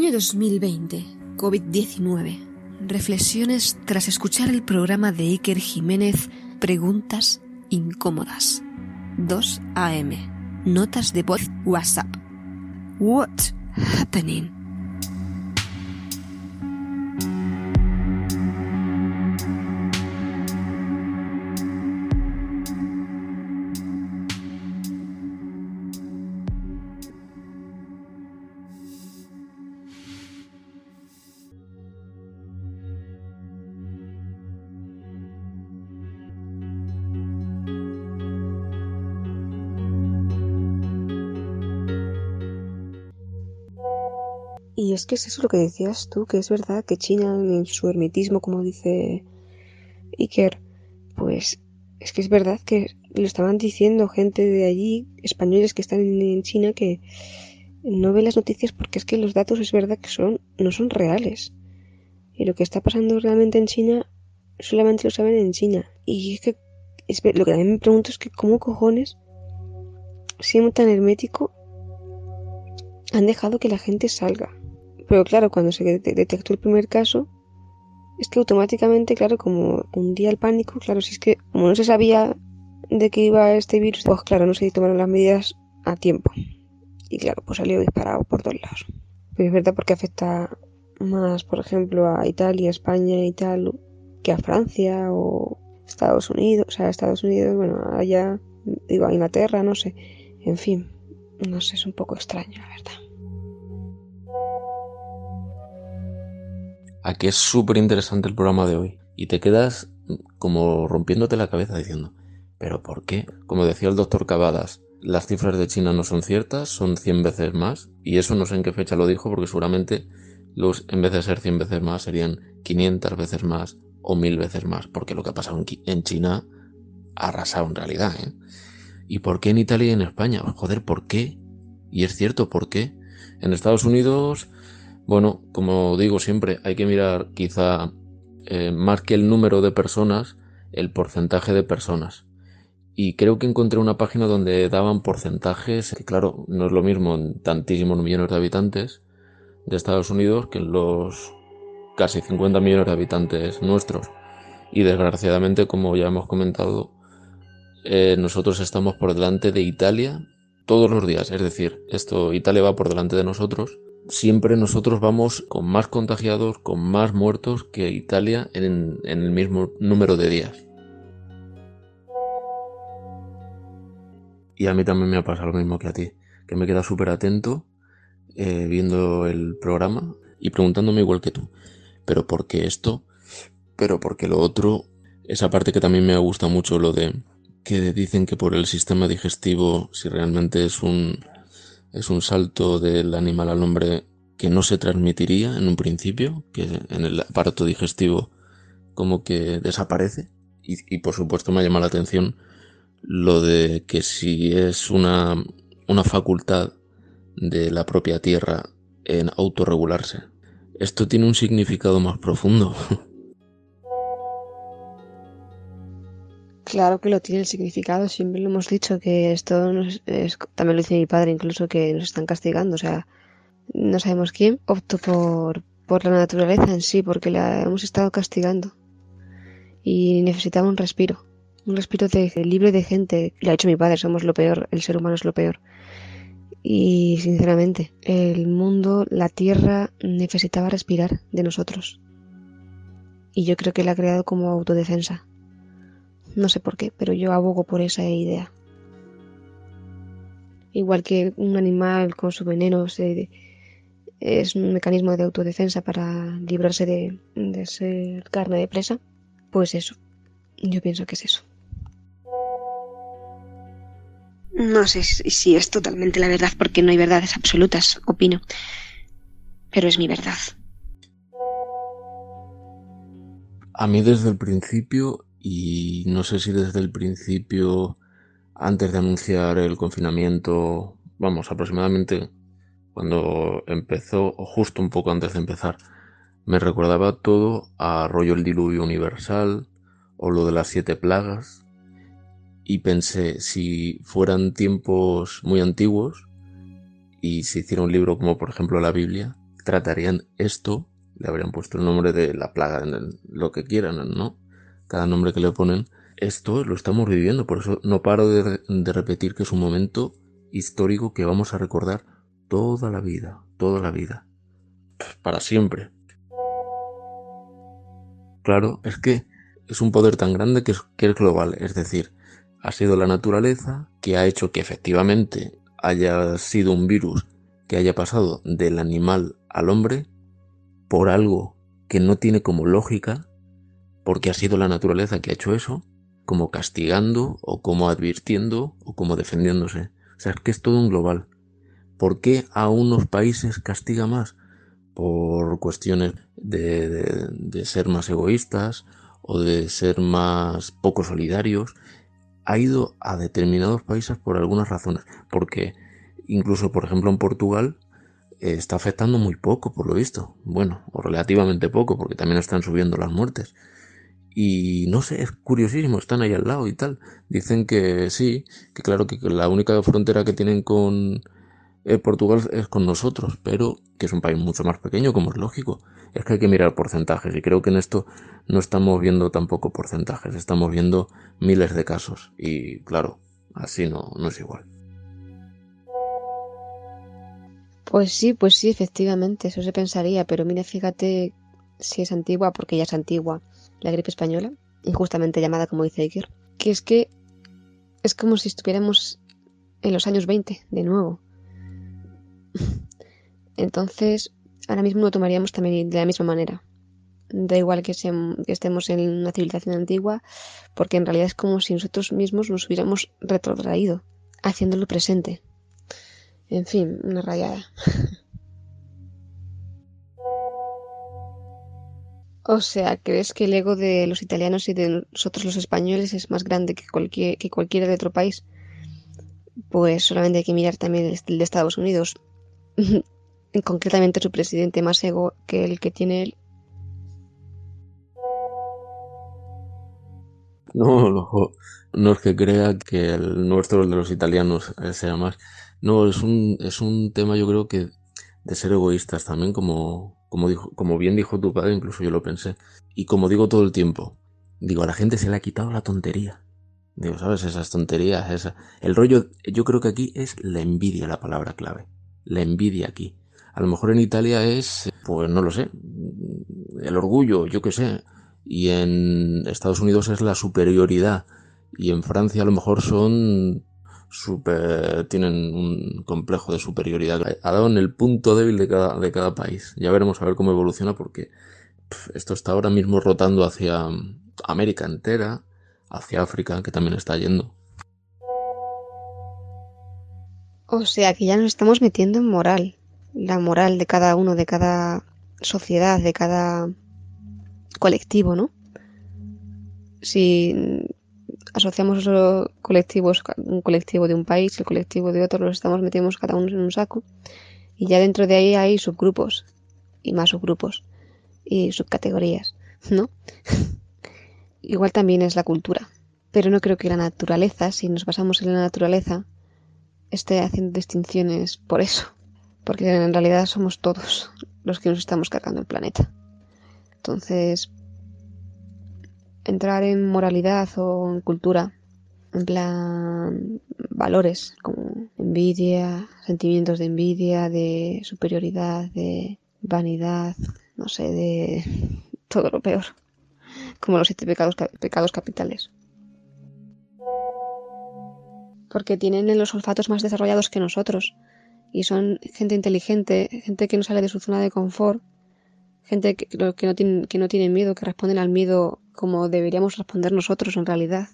Año 2020, COVID-19. Reflexiones tras escuchar el programa de Iker Jiménez, Preguntas incómodas. 2 AM. Notas de voz WhatsApp. What happening? Y es que es eso lo que decías tú, que es verdad que China en su hermetismo, como dice Iker, pues es que es verdad que lo estaban diciendo gente de allí, españoles que están en China, que no ven las noticias porque es que los datos es verdad que son, no son reales. Y lo que está pasando realmente en China, solamente lo saben en China. Y es que lo que también me pregunto es que cómo cojones, siendo tan hermético, han dejado que la gente salga. Pero claro, cuando se detectó el primer caso, es que automáticamente, claro, como un día el pánico, claro, si es que como no se sabía de qué iba este virus, pues claro, no se tomaron las medidas a tiempo. Y claro, pues salió disparado por todos lados. Pero es verdad porque afecta más, por ejemplo, a Italia, España y tal, que a Francia o Estados Unidos, o sea, Estados Unidos, bueno, allá, digo, a Inglaterra, no sé. En fin, no sé, es un poco extraño, la verdad. Aquí es súper interesante el programa de hoy y te quedas como rompiéndote la cabeza diciendo, ¿pero por qué? Como decía el doctor Cavadas, las cifras de China no son ciertas, son 100 veces más y eso no sé en qué fecha lo dijo porque seguramente los, en vez de ser 100 veces más serían 500 veces más o 1000 veces más porque lo que ha pasado en China ha arrasado en realidad. ¿eh? ¿Y por qué en Italia y en España? Joder, ¿por qué? Y es cierto, ¿por qué? En Estados Unidos bueno, como digo siempre, hay que mirar quizá eh, más que el número de personas, el porcentaje de personas. Y creo que encontré una página donde daban porcentajes, que claro, no es lo mismo en tantísimos millones de habitantes de Estados Unidos que en los casi 50 millones de habitantes nuestros. Y desgraciadamente, como ya hemos comentado, eh, nosotros estamos por delante de Italia todos los días. Es decir, esto, Italia va por delante de nosotros siempre nosotros vamos con más contagiados, con más muertos que Italia en, el mismo número de días. Y a mí también me ha pasado lo mismo que a ti, que me queda súper atento eh, viendo el programa y preguntándome igual que tú, pero ¿por qué esto? Pero ¿por qué lo otro? Esa parte que también me gusta mucho, lo de que dicen que por el sistema digestivo, si realmente es un, es un salto del animal al hombre que no se transmitiría en un principio, que en el aparato digestivo como que desaparece. Y, por supuesto me llama la atención lo de que si es una, una facultad de la propia Tierra en autorregularse. Esto tiene un significado más profundo. Claro que lo tiene el significado, siempre lo hemos dicho que esto es, también lo dice mi padre incluso que nos están castigando, o sea, no sabemos quién optó por, por la naturaleza en sí, porque la hemos estado castigando y necesitaba un respiro, un respiro de, libre de gente, lo ha hecho mi padre, somos lo peor, el ser humano es lo peor. Y sinceramente, el mundo, la tierra necesitaba respirar de nosotros. Y yo creo que la ha creado como autodefensa. No sé por qué, pero yo abogo por esa idea. Igual que un animal con su veneno es un mecanismo de autodefensa para librarse de, de ser carne de presa, pues eso. Yo pienso que es eso. No sé si es totalmente la verdad porque no hay verdades absolutas, opino. Pero es mi verdad. A mí desde el principio y no sé si desde el principio, antes de anunciar el confinamiento, vamos, aproximadamente cuando empezó, o justo un poco antes de empezar, me recordaba todo a rollo el diluvio universal o lo de las siete plagas y pensé si fueran tiempos muy antiguos y se hiciera un libro como por ejemplo la Biblia, tratarían esto, le habrían puesto el nombre de la plaga, lo que quieran, ¿no? Cada nombre que le ponen, esto lo estamos viviendo, por eso no paro de, de repetir que es un momento histórico que vamos a recordar toda la vida, toda la vida, para siempre. Claro, es que es un poder tan grande que es, que es global, es decir, ha sido la naturaleza que ha hecho que efectivamente haya sido un virus que haya pasado del animal al hombre por algo que no tiene como lógica, porque ha sido la naturaleza que ha hecho eso, como castigando o como advirtiendo o como defendiéndose. O sea, es que es todo un global. ¿Por qué a unos países castiga más? Por cuestiones de, de ser más egoístas o de ser más poco solidarios ha ido a determinados países por algunas razones, porque incluso, por ejemplo, en Portugal eh, está afectando muy poco, por lo visto. Bueno, o relativamente poco, porque también están subiendo las muertes. Y no sé, es curiosísimo, están ahí al lado y tal. Dicen que sí, que claro que la única frontera que tienen con eh, Portugal es con nosotros, pero que es un país mucho más pequeño, como es lógico. Es que hay que mirar porcentajes y creo que en esto no estamos viendo tampoco porcentajes, estamos viendo miles de casos y claro, así no, no es igual. Pues sí, pues sí, efectivamente, eso se pensaría, pero mire, fíjate si es antigua, porque ya es antigua, la gripe española, injustamente llamada como dice Iker, que es que es como si estuviéramos en los años 20 de nuevo. Entonces, ahora mismo lo tomaríamos también de la misma manera. Da igual que, estemos en una civilización antigua, porque en realidad es como si nosotros mismos nos hubiéramos retrotraído, haciéndolo presente. En fin, una rayada. o sea, ¿crees que el ego de los italianos y de nosotros los españoles es más grande que, cualquier, que cualquiera de otro país? Pues solamente hay que mirar también el de Estados Unidos. concretamente su presidente más ego que el que tiene él. No, no, no es que crea que el nuestro, el de los italianos, eh, sea más. No, es un, es un tema yo creo que de ser egoístas también, como, como, dijo, como bien dijo tu padre, incluso yo lo pensé. Y como digo todo el tiempo, digo, a la gente se le ha quitado la tontería. Digo, ¿sabes? Esas tonterías, esa... El rollo, yo creo que aquí es la envidia la palabra clave. La envidia aquí. A lo mejor en Italia es, pues no lo sé, el orgullo, yo qué sé. Y en Estados Unidos es la superioridad. Y en Francia a lo mejor son super, tienen un complejo de superioridad. Ha dado en el punto débil de cada, de cada país. Ya veremos a ver cómo evoluciona porque esto está ahora mismo rotando hacia América entera, hacia África, que también está yendo. O sea que ya nos estamos metiendo en moral la moral de cada uno, de cada sociedad, de cada colectivo, ¿no? Si asociamos los colectivos, un colectivo de un país, el colectivo de otro, los estamos metiendo cada uno en un saco y ya dentro de ahí hay subgrupos y más subgrupos y subcategorías, ¿no? Igual también es la cultura, pero no creo que la naturaleza, si nos basamos en la naturaleza, esté haciendo distinciones por eso porque en realidad somos todos los que nos estamos cargando el planeta. Entonces, entrar en moralidad o en cultura, en plan valores como envidia, sentimientos de envidia, de superioridad, de vanidad, no sé, de todo lo peor, como los siete pecados, pecados capitales. Porque tienen los olfatos más desarrollados que nosotros y son gente inteligente, gente que no sale de su zona de confort, gente que, que, no, tiene, que no tiene miedo, que responden al miedo como deberíamos responder nosotros en realidad,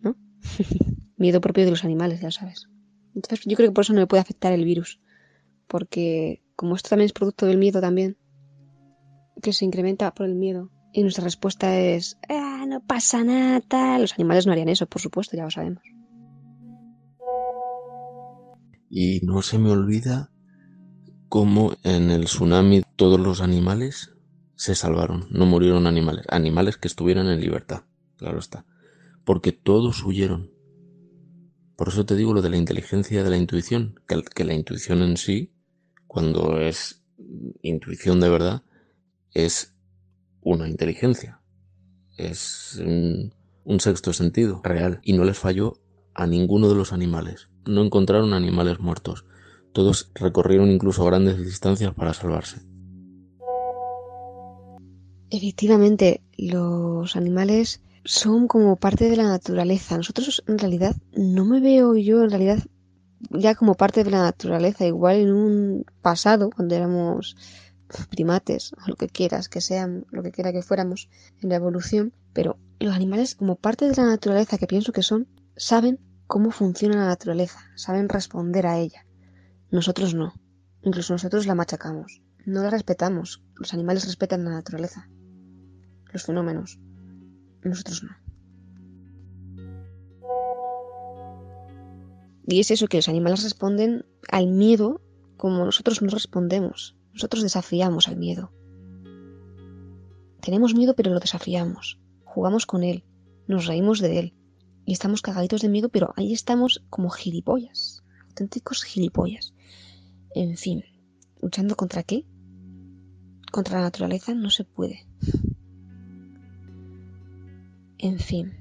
¿no? miedo propio de los animales, ya sabes. Entonces yo creo que por eso no me puede afectar el virus, porque como esto también es producto del miedo también, que se incrementa por el miedo, y nuestra respuesta es, ah, no pasa nada, los animales no harían eso, por supuesto, ya lo sabemos. Y no se me olvida cómo en el tsunami todos los animales se salvaron, no murieron animales, animales que estuvieran en libertad, claro está, porque todos huyeron. Por eso te digo lo de la inteligencia de la intuición, que, la intuición en sí, cuando es intuición de verdad, es una inteligencia. Es un sexto sentido real. Y no les falló a ninguno de los animales. No encontraron animales muertos. Todos recorrieron incluso grandes distancias para salvarse. Efectivamente, los animales son como parte de la naturaleza. Nosotros en realidad no me veo yo en realidad ya como parte de la naturaleza, igual en un pasado, cuando éramos primates, o lo que quieras, que sean, lo que quiera que fuéramos en la evolución, pero los animales como parte de la naturaleza que pienso que son, saben cómo funciona la naturaleza, saben responder a ella. Nosotros no. Incluso nosotros la machacamos. No la respetamos. Los animales respetan la naturaleza. Los fenómenos. Nosotros no. Y es eso que los animales responden al miedo como nosotros no respondemos. Nosotros desafiamos al miedo. Tenemos miedo pero lo desafiamos. Jugamos con él. Nos reímos de él. Y estamos cagaditos de miedo pero ahí estamos como gilipollas. Auténticos gilipollas. En fin. ¿Luchando contra qué? Contra la naturaleza no se puede. En fin.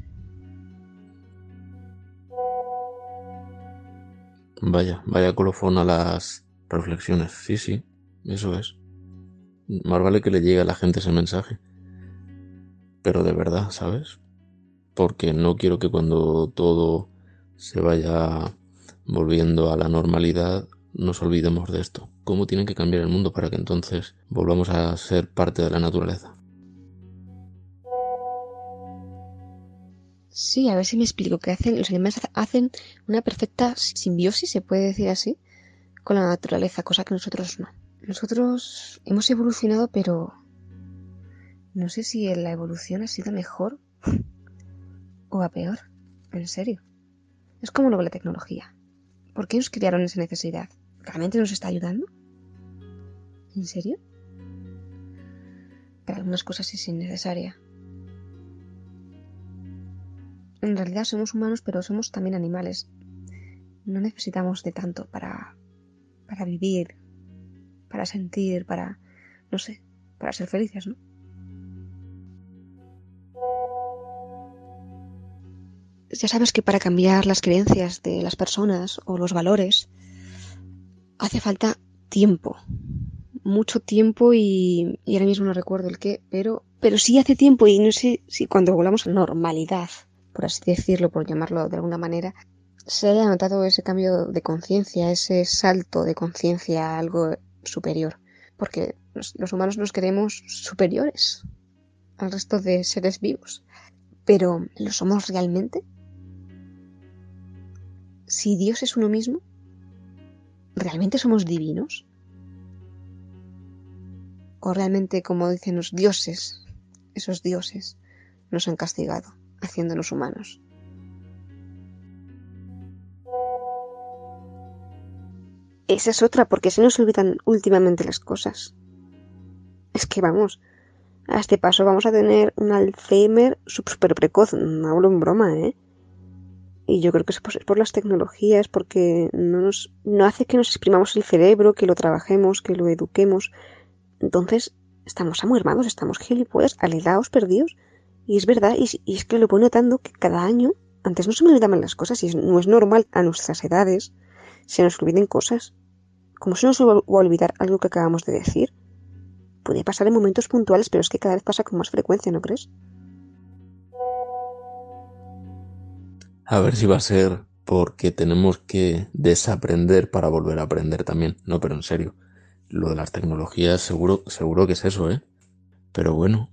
Vaya, vaya colofón a las reflexiones. Sí, sí, eso es. Más vale que le llegue a la gente ese mensaje. Pero de verdad, ¿sabes? Porque no quiero que cuando todo se vaya volviendo a la normalidad nos olvidemos de esto. ¿Cómo tiene que cambiar el mundo para que entonces volvamos a ser parte de la naturaleza? Sí, a ver si me explico. Que hacen, los animales hacen una perfecta simbiosis, se puede decir así, con la naturaleza, cosa que nosotros no. Nosotros hemos evolucionado, pero no sé si la evolución ha sido mejor o a peor. En serio. Es como lo de la tecnología. ¿Por qué nos crearon esa necesidad? ¿Realmente nos está ayudando? ¿En serio? Para algunas cosas es innecesaria en realidad somos humanos, pero somos también animales. No necesitamos de tanto para, para vivir, para sentir, para, no sé, para ser felices, ¿no? Ya sabes que para cambiar las creencias de las personas o los valores hace falta tiempo, mucho tiempo y, y ahora mismo no recuerdo el qué, pero, pero sí hace tiempo y no sé si cuando volvamos a normalidad por así decirlo, por llamarlo de alguna manera, se haya notado ese cambio de conciencia, ese salto de conciencia a algo superior. Porque los humanos nos queremos superiores al resto de seres vivos. Pero, ¿lo somos realmente? Si Dios es uno mismo, ¿realmente somos divinos? ¿O realmente, como dicen los dioses, esos dioses, nos han castigado? Haciéndonos humanos. Esa es otra, porque se nos olvidan últimamente las cosas. Es que vamos, a este paso vamos a tener un Alzheimer súper precoz, no hablo en broma, ¿eh? Y yo creo que es por, las tecnologías, porque no, nos, no hace que nos exprimamos el cerebro, que lo trabajemos, que lo eduquemos. Entonces, estamos amuermados, estamos gilipollas, aledaos, perdidos. Y es verdad, y, es que lo voy notando que cada año, antes no se me olvidaban las cosas, y no es normal a nuestras edades, se nos olviden cosas. Como se nos va a olvidar algo que acabamos de decir? Puede pasar en momentos puntuales, pero es que cada vez pasa con más frecuencia, ¿no crees? A ver si va a ser porque tenemos que desaprender para volver a aprender también. No, pero en serio, lo de las tecnologías seguro, seguro que es eso, ¿eh? Pero bueno,